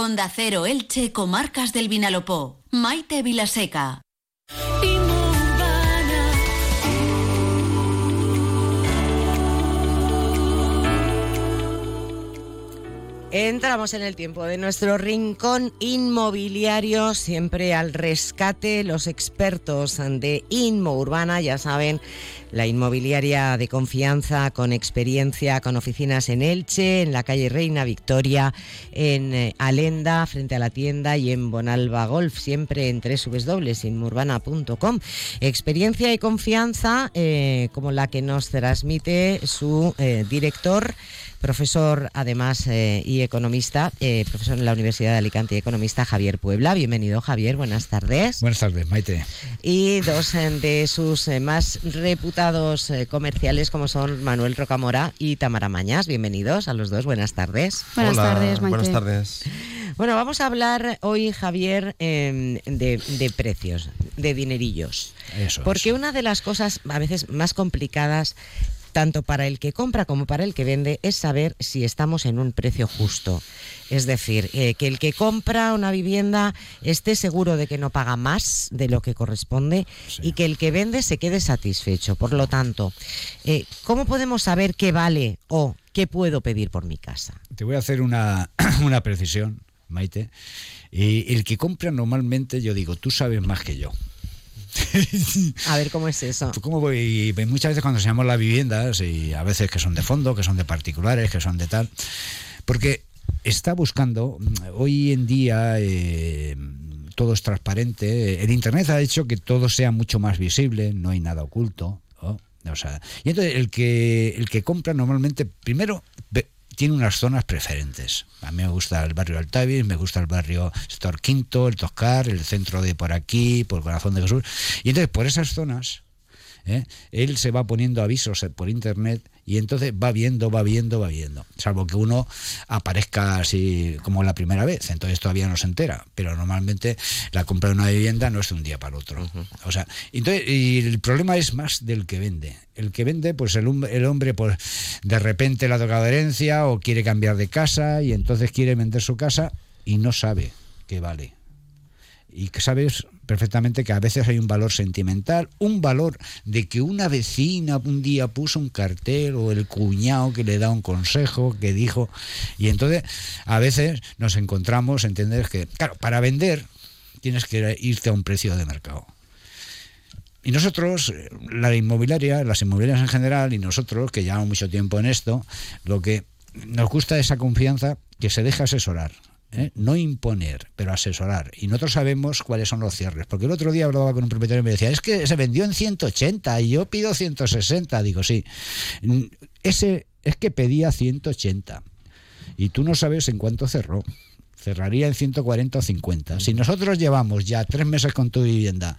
Onda Cero Elche, Comarcas del Vinalopó. Maite Vilaseca. Entramos en el tiempo de nuestro rincón inmobiliario, siempre al rescate. Los expertos de Inmo Urbana, ya saben, la inmobiliaria de confianza, con experiencia, con oficinas en Elche, en la calle Reina Victoria, en eh, Alenda, frente a la tienda y en Bonalba Golf, siempre en www.inmourbana.com. Experiencia y confianza eh, como la que nos transmite su eh, director profesor además eh, y economista, eh, profesor en la Universidad de Alicante y economista Javier Puebla. Bienvenido Javier, buenas tardes. Buenas tardes, Maite. Y dos eh, de sus más reputados comerciales como son Manuel Rocamora y Tamara Mañas. Bienvenidos a los dos, buenas tardes. Buenas tardes, Maite. Buenas tardes. Bueno, vamos a hablar hoy, Javier, em, de, precios, de dinerillos. Eso Porque una de las cosas a veces más complicadas tanto para el que compra como para el que vende, es saber si estamos en un precio justo. Es decir, eh, que el que compra una vivienda esté seguro de que no paga más de lo que corresponde y que el que vende se quede satisfecho. Por lo tanto, eh, ¿cómo podemos saber qué vale o qué puedo pedir por mi casa? Te voy a hacer una, una precisión, Maite. Y el que compra normalmente, yo digo, tú sabes más que yo. a ver cómo es eso. ¿Cómo voy? Muchas veces cuando enseñamos las viviendas, y a veces que son de fondo, que son de particulares, que son de tal, porque está buscando, hoy en día eh, todo es transparente, el Internet ha hecho que todo sea mucho más visible, no hay nada oculto. O sea, y entonces el que, el que compra normalmente, primero, tiene unas zonas preferentes. A mí me gusta el barrio Altavis, me gusta el barrio Sector Quinto, el Toscar, el centro de por aquí, por corazón de Jesús. Y entonces por esas zonas, ¿eh? él se va poniendo avisos por internet y entonces va viendo, va viendo, va viendo. Salvo que uno aparezca así como la primera vez, entonces todavía no se entera. Pero normalmente la compra de una vivienda no es de un día para otro. O sea, entonces, y el problema es más del que vende. El que vende, pues el, el hombre, pues de repente le ha tocado herencia o quiere cambiar de casa y entonces quiere vender su casa y no sabe qué vale. Y que sabes perfectamente que a veces hay un valor sentimental, un valor de que una vecina un día puso un cartel o el cuñado que le da un consejo, que dijo, y entonces a veces nos encontramos, entender que, claro, para vender tienes que irte a un precio de mercado. Y nosotros, la inmobiliaria, las inmobiliarias en general, y nosotros, que llevamos mucho tiempo en esto, lo que nos gusta es esa confianza que se deja asesorar. ¿Eh? no imponer, pero asesorar. Y nosotros sabemos cuáles son los cierres. Porque el otro día hablaba con un propietario y me decía, es que se vendió en 180 y yo pido 160. Digo, sí, ese es que pedía 180 y tú no sabes en cuánto cerró. Cerraría en 140 o 50. Si nosotros llevamos ya tres meses con tu vivienda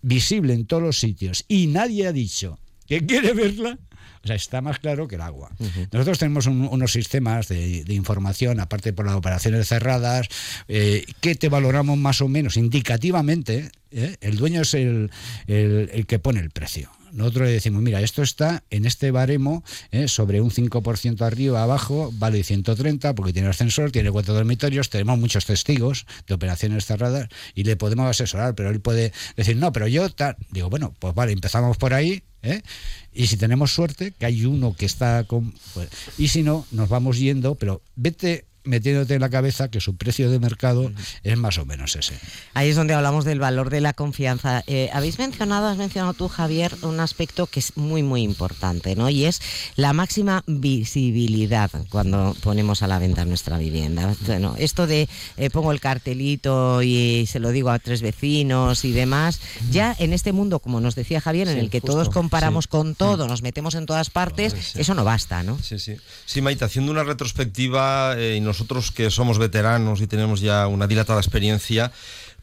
visible en todos los sitios y nadie ha dicho que quiere verla, o sea, está más claro que el agua. Nosotros tenemos unos sistemas de, información, aparte por las operaciones cerradas, eh, que te valoramos más o menos indicativamente. ¿eh? El dueño es el, el que pone el precio nosotros le decimos, mira, esto está en este baremo ¿eh? sobre un 5% arriba, abajo, vale 130 porque tiene ascensor, tiene cuatro dormitorios, tenemos muchos testigos de operaciones cerradas y le podemos asesorar, pero él puede decir, no, pero yo tal. Digo, bueno, pues vale, empezamos por ahí, ¿eh? Y si tenemos suerte, que hay uno que está con... Pues, y si no, nos vamos yendo, pero vete metiéndote en la cabeza que su precio de mercado es más o menos ese. Ahí es donde hablamos del valor de la confianza. Eh, habéis mencionado, has mencionado tú, Javier, un aspecto que es muy, muy importante, ¿no? Y es la máxima visibilidad cuando ponemos a la venta nuestra vivienda. Bueno, esto de eh, pongo el cartelito y se lo digo a tres vecinos y demás, ya en este mundo, como nos decía Javier, en el que todos comparamos con todo, nos metemos en todas partes, eso no basta, ¿no? Sí, sí. Sí, Maite, haciendo una retrospectiva eh, nosotros que somos veteranos y tenemos ya una dilatada experiencia,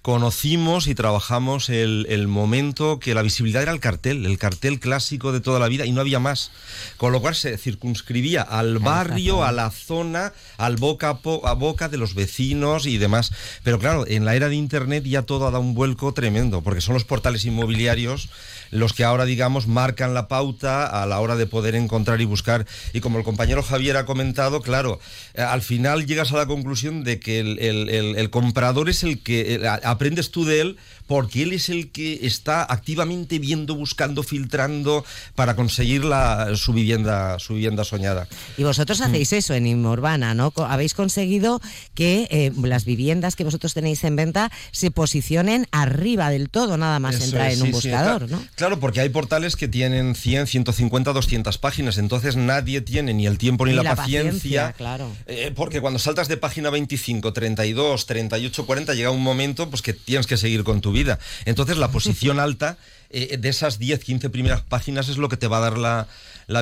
conocimos y trabajamos el, el, momento que la visibilidad era el cartel, el cartel clásico de toda la vida y no había más. Con lo cual se circunscribía al barrio, a la zona, al boca a, boca de los vecinos y demás. Pero claro, en la era de Internet ya todo ha dado un vuelco tremendo, porque son los portales inmobiliarios los que ahora, digamos, marcan la pauta a la hora de poder encontrar y buscar. Y como el compañero Javier ha comentado, claro, eh, al final llegas a la conclusión de que el, comprador es el que aprendes tú de él porque él es el que está activamente viendo, buscando, filtrando para conseguir la, su vivienda, su vivienda soñada. Y vosotros hacéis eso en Inmurbana, ¿no? Habéis conseguido que eh, las viviendas que vosotros tenéis en venta se posicionen arriba del todo, nada más entrar en un buscador, ¿no? Claro, porque hay portales que tienen 100, 150, 200 páginas, entonces nadie tiene ni el tiempo ni, la, paciencia. claro. Eh, porque cuando saltas de página 25, 32, 38, 40, llega un momento pues que tienes que seguir con tu vida entonces la posición alta eh, de esas 10, 15 primeras páginas es lo que te va a dar la,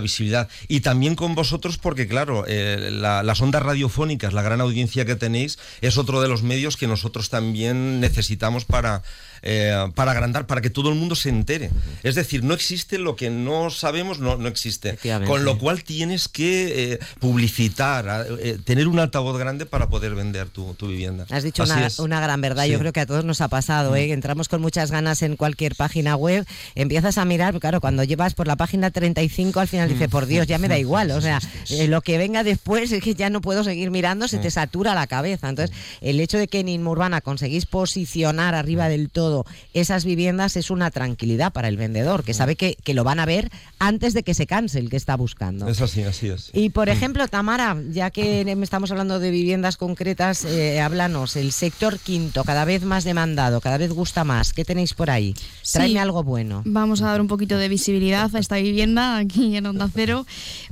visibilidad. Y también con vosotros porque, claro, eh, las ondas radiofónicas, la gran audiencia que tenéis, es otro de los medios que nosotros también necesitamos para eh, para agrandar, para que todo el mundo se entere. Es decir, no existe lo que no sabemos, no, no existe. Con lo cual tienes que eh, publicitar, eh, tener un altavoz grande para poder vender tu, vivienda. Has dicho una, gran verdad, yo creo que a todos nos ha pasado, entramos con muchas ganas en cualquier página web, empiezas a mirar, claro, cuando llevas por la página 35 al final dices, por Dios, ya me da igual, o sea, lo que venga después es que ya no puedo seguir mirando, se te satura la cabeza. Entonces, el hecho de que en Inmurbana conseguís posicionar arriba del todo esas viviendas es una tranquilidad para el vendedor, que sabe que, lo van a ver antes de que se canse el que está buscando. Es así, así es. Y por ejemplo, Tamara, ya que estamos hablando de viviendas concretas, eh, háblanos, el sector quinto, cada vez más demandado, cada vez gusta más. ¿Qué tenéis por ahí? Tráeme algo bueno. Vamos a dar un poquito de visibilidad a esta vivienda aquí en Onda Cero.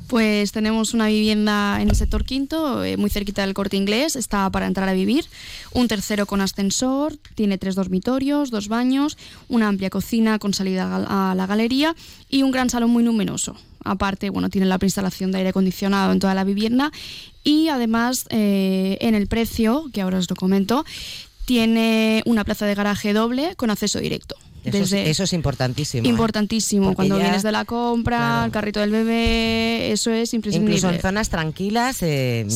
Pues tenemos una vivienda en el sector quinto, eh, muy cerquita del corte inglés, está para entrar a vivir. Un tercero con ascensor, tiene tres dormitorios, dos baños, una amplia cocina con salida a la galería y un gran salón muy numeroso. Aparte, bueno, tiene la preinstalación de aire acondicionado en toda la vivienda y además eh, en el precio, que ahora os lo comento, tiene una plaza de garaje doble con acceso directo. Eso, es, importantísimo. ¿eh? Importantísimo. Cuando vienes de la compra, el carrito del bebé, eso es imprescindible. Incluso en zonas tranquilas, eh,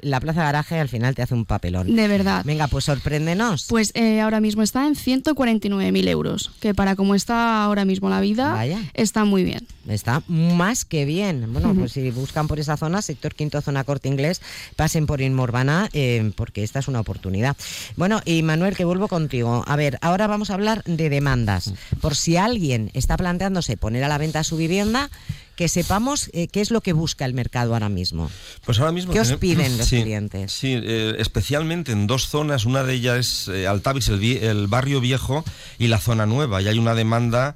la plaza garaje al final te hace un papelón. De verdad. Venga, pues sorpréndenos. Pues eh, ahora mismo está en 149.000 euros, que para como está ahora mismo la vida, está muy bien. Está más que bien. Bueno, pues si buscan por esa zona, sector quinto, zona corte inglés, pasen por Inmorbana, porque esta es una oportunidad. Bueno, y Manuel, que vuelvo contigo. A ver, ahora vamos a hablar de demanda por si alguien está planteándose poner a la venta su vivienda, que sepamos eh, qué es lo que busca el mercado ahora mismo. Pues ahora mismo. ¿Qué os piden los clientes? Sí, eh, especialmente en dos zonas. Una de ellas es eh, Altavis, el, barrio viejo, y la zona nueva. Y hay una demanda.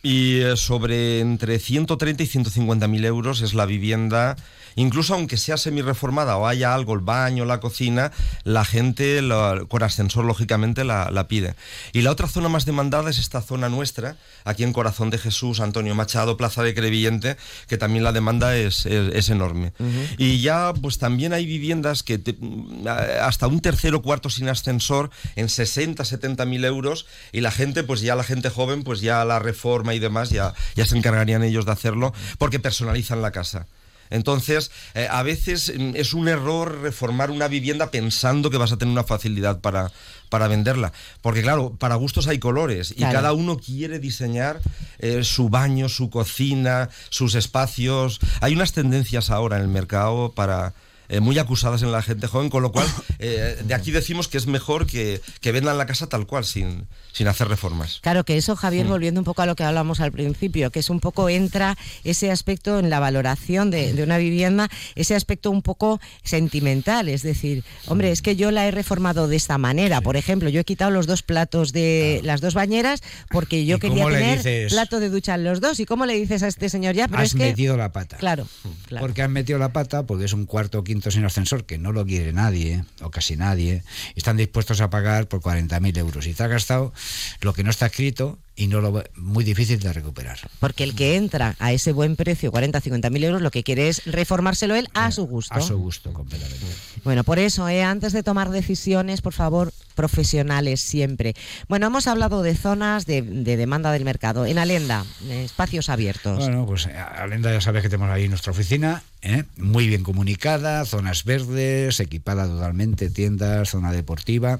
Y sobre entre 130 y 150 mil euros es la vivienda Incluso aunque sea semi-reformada o haya algo, el baño, la cocina, la gente con ascensor lógicamente la, pide. Y la otra zona más demandada es esta zona nuestra, aquí en Corazón de Jesús, Antonio Machado, Plaza de Crevillente, que también la demanda es, enorme. Y ya pues también hay viviendas que hasta un tercero cuarto sin ascensor en 60, 70 mil euros y la gente, pues ya la gente joven, pues ya la reforma y demás, ya, ya se encargarían ellos de hacerlo porque personalizan la casa. Entonces, eh, a veces mm, es un error reformar una vivienda pensando que vas a tener una facilidad para, para venderla. Porque claro, para gustos hay colores y cada uno quiere diseñar eh, su baño, su cocina, sus espacios. Hay unas tendencias ahora en el mercado para eh, muy acusadas en la gente joven, con lo cual eh, de aquí decimos que es mejor que, que, vendan la casa tal cual, sin, sin hacer reformas. Claro que eso, Javier, mm. volviendo un poco a lo que hablamos al principio, que es un poco entra ese aspecto en la valoración de, de una vivienda, ese aspecto un poco sentimental, es decir, hombre, es que yo la he reformado de esta manera, por ejemplo, yo he quitado los dos platos de las dos bañeras porque yo quería tener plato de ducha en los dos. ¿Y cómo le dices a este señor ya? Pero has metido la pata. Claro, Porque has metido la pata porque es un cuarto quinto recinto sin ascensor, que no lo quiere nadie, o casi nadie, están dispuestos a pagar por 40.000 euros. Y te ha gastado lo que no está escrito y no lo muy difícil de recuperar. Porque el que entra a ese buen precio, 40, 50 mil euros, lo que quiere es reformárselo él a su gusto. A su gusto, completamente. Bueno, por eso, ¿eh? antes de tomar decisiones, por favor, profesionales siempre. Bueno, hemos hablado de zonas de, demanda del mercado. En Alenda, espacios abiertos. Bueno, pues eh, Alenda ya sabes que tenemos ahí nuestra oficina, ¿eh? muy bien comunicada, zonas verdes, equipada totalmente, tiendas, zona deportiva.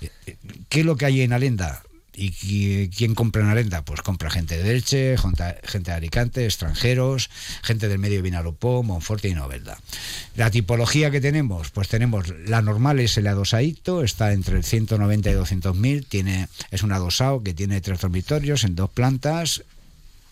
Eh, ¿Qué es lo que hay en Alenda? ¿Y quién compra en Arenda? Pues compra gente de Elche, gente de Alicante, extranjeros, gente del medio de Vinalopó, Monforte y Novelda. La tipología que tenemos, pues tenemos la normal es el adosaito, está entre el 190 y 200 mil, tiene, es un adosado que tiene tres dormitorios en dos plantas,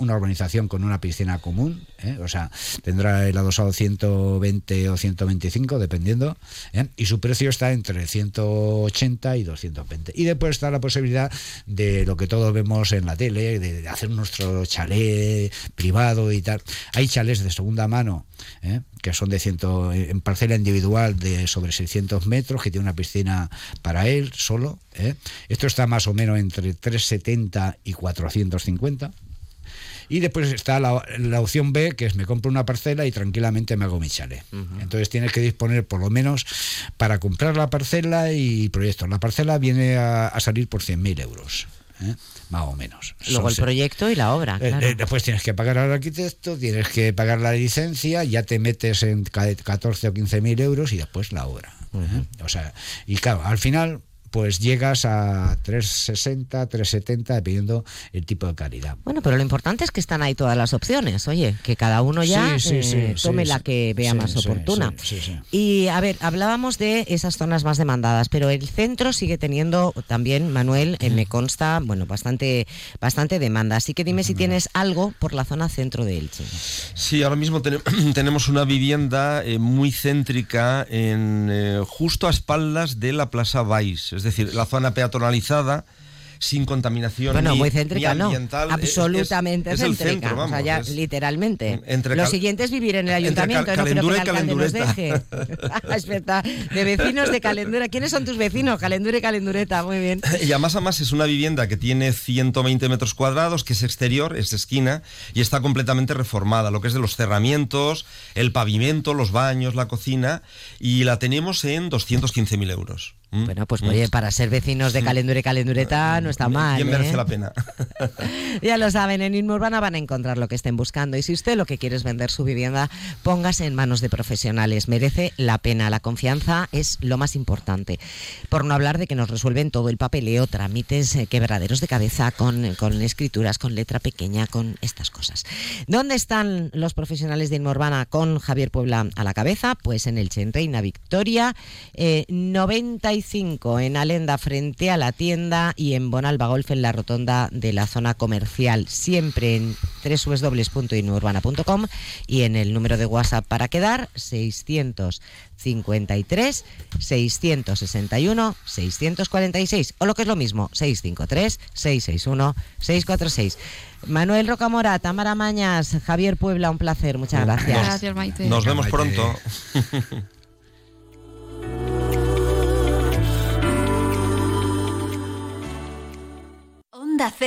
una urbanización con una piscina común, ¿eh? o sea, tendrá el adosado 120 o 125, dependiendo, ¿eh? y su precio está entre 180 y 220. Y después está la posibilidad de lo que todos vemos en la tele, de hacer nuestro chalet privado y tal. Hay chalés de segunda mano, ¿eh? que son de ciento, en parcela individual de sobre 600 metros, que tiene una piscina para él solo. Esto está más o menos entre 370 y 450. Y después está la, opción B, que es me compro una parcela y tranquilamente me hago mi chale. Entonces tienes que disponer por lo menos para comprar la parcela y proyectos. La parcela viene a, salir por 100.000 euros. ¿eh? más o menos. Luego el proyecto y la obra. Eh, eh, después tienes que pagar al arquitecto, tienes que pagar la licencia, ya te metes en 14 o 15 mil euros y después la obra. O sea, y claro, al final pues llegas a 360, 370, dependiendo el tipo de calidad. Bueno, pero lo importante es que están ahí todas las opciones, oye, que cada uno ya eh, tome la que vea más oportuna. Y a ver, hablábamos de esas zonas más demandadas, pero el centro sigue teniendo también, Manuel, eh, me consta, bueno, bastante, bastante demanda. Así que dime si tienes algo por la zona centro de Elche. Sí, ahora mismo tenemos una vivienda eh, muy céntrica en justo a espaldas de la Plaza Vais es decir, la zona peatonalizada sin contaminación bueno, ni, muy céntrica, ambiental. Absolutamente céntrica, o sea, ya literalmente. Lo siguiente es vivir en el ayuntamiento, no creo que el alcalde nos deje. de vecinos de Calendura. ¿Quiénes son tus vecinos? Calendura y Calendureta, muy bien. Y además, además es una vivienda que tiene 120 metros cuadrados, que es exterior, es esquina, y está completamente reformada, lo que es de los cerramientos, el pavimento, los baños, la cocina, y la tenemos en 215.000 euros. ¿Mm? Bueno, pues oye, ¿Mm? para ser vecinos de Calendura y Calendureta no está mal. Bien merece ¿eh? la pena. ya lo saben, en Inmurbana van a encontrar lo que estén buscando. Y si usted lo que quiere es vender su vivienda, póngase en manos de profesionales. Merece la pena. La confianza es lo más importante. Por no hablar de que nos resuelven todo el papeleo, trámites eh, quebraderos de cabeza con, con escrituras, con letra pequeña, con estas cosas. ¿Dónde están los profesionales de Inmurbana con Javier Puebla a la cabeza? Pues en el Reina Victoria, eh, 90 en Alenda frente a la tienda y en Bonalba Golf en la rotonda de la zona comercial, siempre en www.inurbana.com y en el número de WhatsApp para quedar 653 661 646 o lo que es lo mismo 653 661 646. Manuel Rocamora, Tamara Mañas, Javier Puebla, un placer, muchas gracias. Gracias, Maite. Nos vemos pronto. Onda Cero.